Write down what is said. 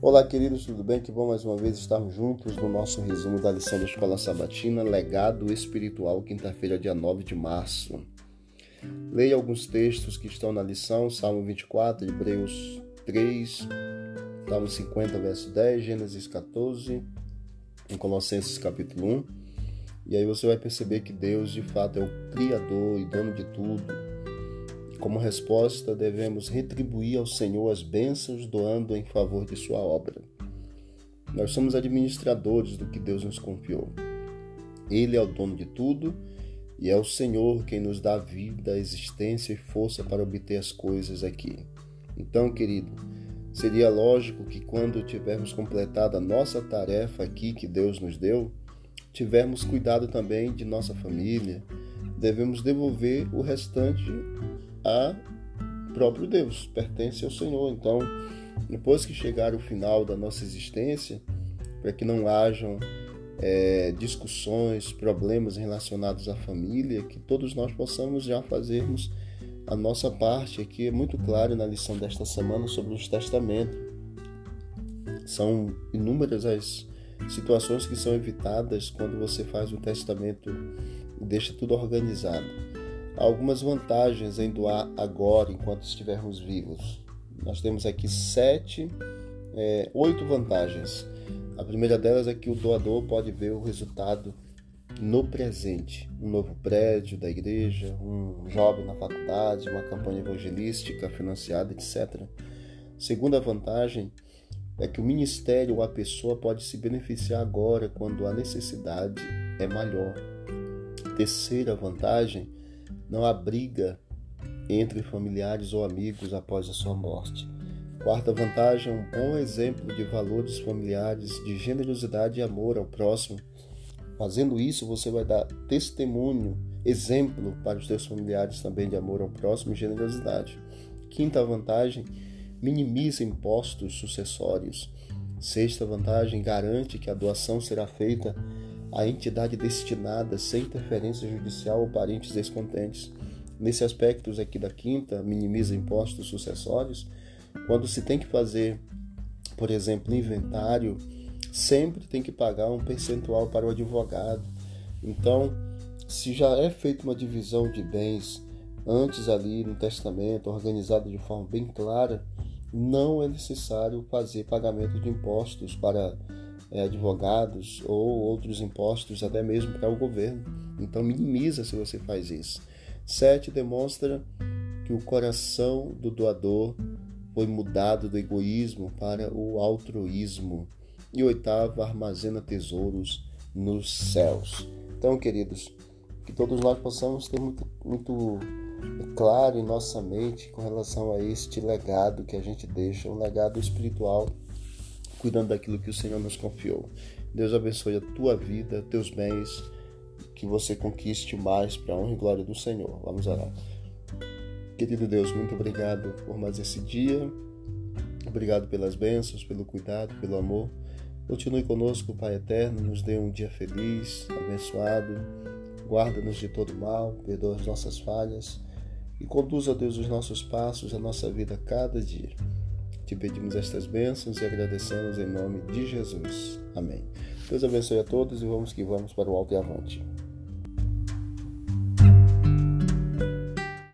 Olá, queridos, tudo bem? Que bom mais uma vez estarmos juntos no nosso resumo da lição da Escola Sabatina, Legado Espiritual, quinta-feira, dia 9 de março. Leia alguns textos que estão na lição: Salmo 24, Hebreus 3, Salmo 50, verso 10, Gênesis 14, em Colossenses capítulo 1. E aí você vai perceber que Deus, de fato, é o Criador e dono de tudo como resposta, devemos retribuir ao Senhor as bênçãos doando em favor de sua obra. Nós somos administradores do que Deus nos confiou. Ele é o dono de tudo e é o Senhor quem nos dá vida, existência e força para obter as coisas aqui. Então, querido, seria lógico que quando tivermos completado a nossa tarefa aqui que Deus nos deu, tivermos cuidado também de nossa família, devemos devolver o restante a próprio Deus, pertence ao Senhor. Então, depois que chegar o final da nossa existência, para que não hajam é, discussões, problemas relacionados à família, que todos nós possamos já fazermos a nossa parte. Aqui é muito claro na lição desta semana sobre os testamentos. São inúmeras as situações que são evitadas quando você faz o testamento e deixa tudo organizado. Algumas vantagens em doar agora, enquanto estivermos vivos. Nós temos aqui sete, é, oito vantagens. A primeira delas é que o doador pode ver o resultado no presente. Um novo prédio da igreja, um jovem na faculdade, uma campanha evangelística financiada, etc. Segunda vantagem é que o ministério ou a pessoa pode se beneficiar agora quando a necessidade é maior. Terceira vantagem não há briga entre familiares ou amigos após a sua morte. Quarta vantagem, um bom exemplo de valores familiares, de generosidade e amor ao próximo. Fazendo isso, você vai dar testemunho, exemplo para os seus familiares também de amor ao próximo e generosidade. Quinta vantagem, minimiza impostos sucessórios. Sexta vantagem, garante que a doação será feita a entidade destinada sem interferência judicial ou parentes descontentes. Nesse aspecto aqui da quinta, minimiza impostos sucessórios. Quando se tem que fazer, por exemplo, inventário, sempre tem que pagar um percentual para o advogado. Então, se já é feita uma divisão de bens antes ali no testamento, organizado de forma bem clara, não é necessário fazer pagamento de impostos para advogados ou outros impostos, até mesmo para o governo. Então, minimiza se você faz isso. Sete, demonstra que o coração do doador foi mudado do egoísmo para o altruísmo. E oitavo, armazena tesouros nos céus. Então, queridos, que todos nós possamos ter muito, muito claro em nossa mente com relação a este legado que a gente deixa, um legado espiritual cuidando daquilo que o Senhor nos confiou. Deus abençoe a tua vida, teus bens, que você conquiste mais para a honra e glória do Senhor. Vamos orar. Querido Deus, muito obrigado por mais esse dia. Obrigado pelas bênçãos, pelo cuidado, pelo amor. Continue conosco, Pai eterno, nos dê um dia feliz, abençoado. Guarda-nos de todo mal, perdoa as nossas falhas e conduza, Deus, os nossos passos, a nossa vida cada dia. Te pedimos estas bênçãos e agradecemos em nome de Jesus. Amém. Deus abençoe a todos e vamos que vamos para o alto e avante.